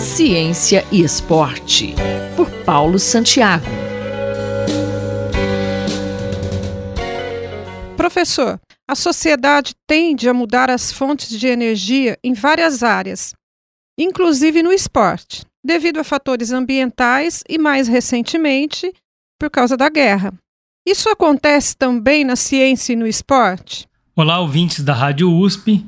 Ciência e Esporte, por Paulo Santiago. Professor, a sociedade tende a mudar as fontes de energia em várias áreas, inclusive no esporte, devido a fatores ambientais e, mais recentemente, por causa da guerra. Isso acontece também na ciência e no esporte? Olá, ouvintes da Rádio USP.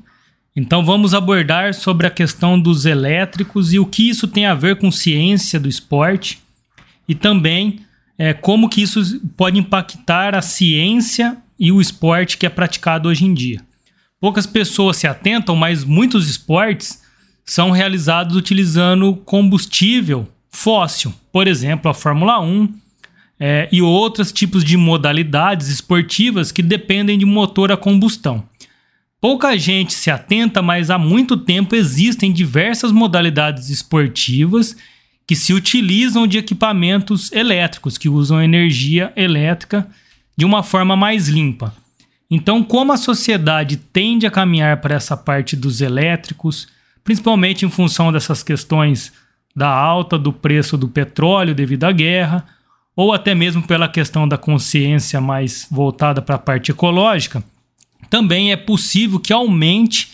Então vamos abordar sobre a questão dos elétricos e o que isso tem a ver com ciência do esporte e também é, como que isso pode impactar a ciência e o esporte que é praticado hoje em dia. Poucas pessoas se atentam, mas muitos esportes são realizados utilizando combustível fóssil, por exemplo, a Fórmula 1 é, e outros tipos de modalidades esportivas que dependem de motor a combustão. Pouca gente se atenta, mas há muito tempo existem diversas modalidades esportivas que se utilizam de equipamentos elétricos, que usam energia elétrica de uma forma mais limpa. Então, como a sociedade tende a caminhar para essa parte dos elétricos, principalmente em função dessas questões da alta do preço do petróleo devido à guerra, ou até mesmo pela questão da consciência mais voltada para a parte ecológica, também é possível que aumente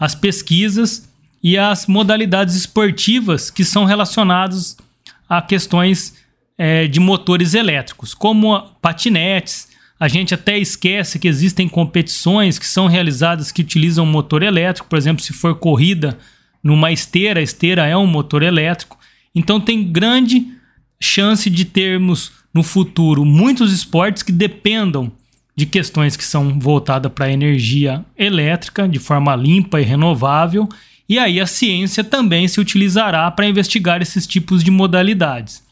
as pesquisas e as modalidades esportivas que são relacionadas a questões é, de motores elétricos, como patinetes. A gente até esquece que existem competições que são realizadas que utilizam motor elétrico, por exemplo, se for corrida numa esteira, a esteira é um motor elétrico. Então tem grande chance de termos no futuro muitos esportes que dependam de questões que são voltadas para a energia elétrica de forma limpa e renovável, e aí a ciência também se utilizará para investigar esses tipos de modalidades.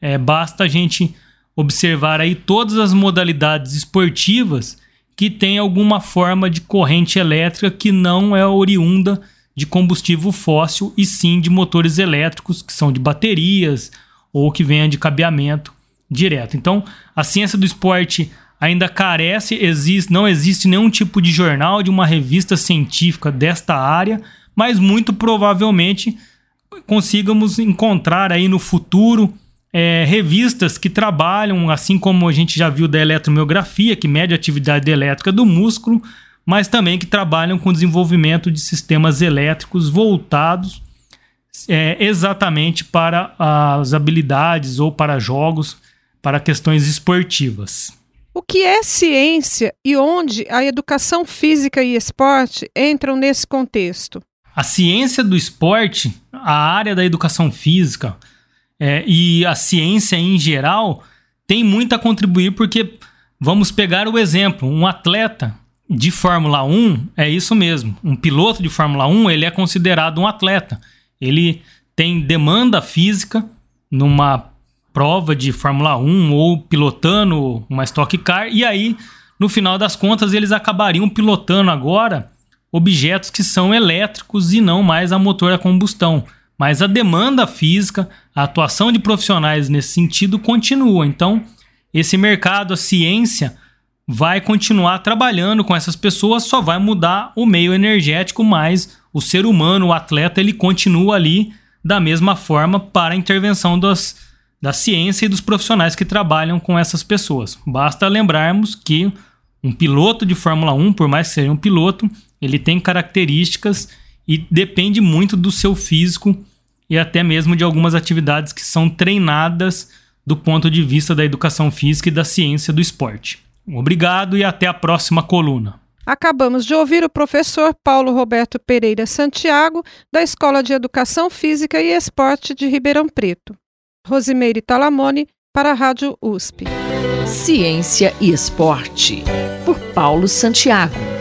É, basta a gente observar aí todas as modalidades esportivas que têm alguma forma de corrente elétrica que não é oriunda de combustível fóssil e sim de motores elétricos que são de baterias ou que venham de cabeamento direto. Então, a ciência do esporte ainda carece, existe, não existe nenhum tipo de jornal, de uma revista científica desta área, mas muito provavelmente consigamos encontrar aí no futuro é, revistas que trabalham, assim como a gente já viu da eletromiografia, que mede a atividade elétrica do músculo, mas também que trabalham com desenvolvimento de sistemas elétricos voltados é, exatamente para as habilidades ou para jogos, para questões esportivas. O que é ciência e onde a educação física e esporte entram nesse contexto? A ciência do esporte, a área da educação física é, e a ciência em geral tem muito a contribuir porque vamos pegar o exemplo, um atleta de Fórmula 1 é isso mesmo, um piloto de Fórmula 1 ele é considerado um atleta, ele tem demanda física numa prova de Fórmula 1 ou pilotando uma Stock Car, e aí, no final das contas, eles acabariam pilotando agora objetos que são elétricos e não mais a motor a combustão. Mas a demanda física, a atuação de profissionais nesse sentido continua. Então, esse mercado, a ciência, vai continuar trabalhando com essas pessoas, só vai mudar o meio energético, mas o ser humano, o atleta, ele continua ali da mesma forma para a intervenção das, da ciência e dos profissionais que trabalham com essas pessoas. Basta lembrarmos que um piloto de Fórmula 1, por mais que seja um piloto, ele tem características e depende muito do seu físico e até mesmo de algumas atividades que são treinadas do ponto de vista da educação física e da ciência do esporte. Obrigado e até a próxima coluna. Acabamos de ouvir o professor Paulo Roberto Pereira Santiago, da Escola de Educação Física e Esporte de Ribeirão Preto. Rosimeire Talamone, para a Rádio USP. Ciência e Esporte, por Paulo Santiago.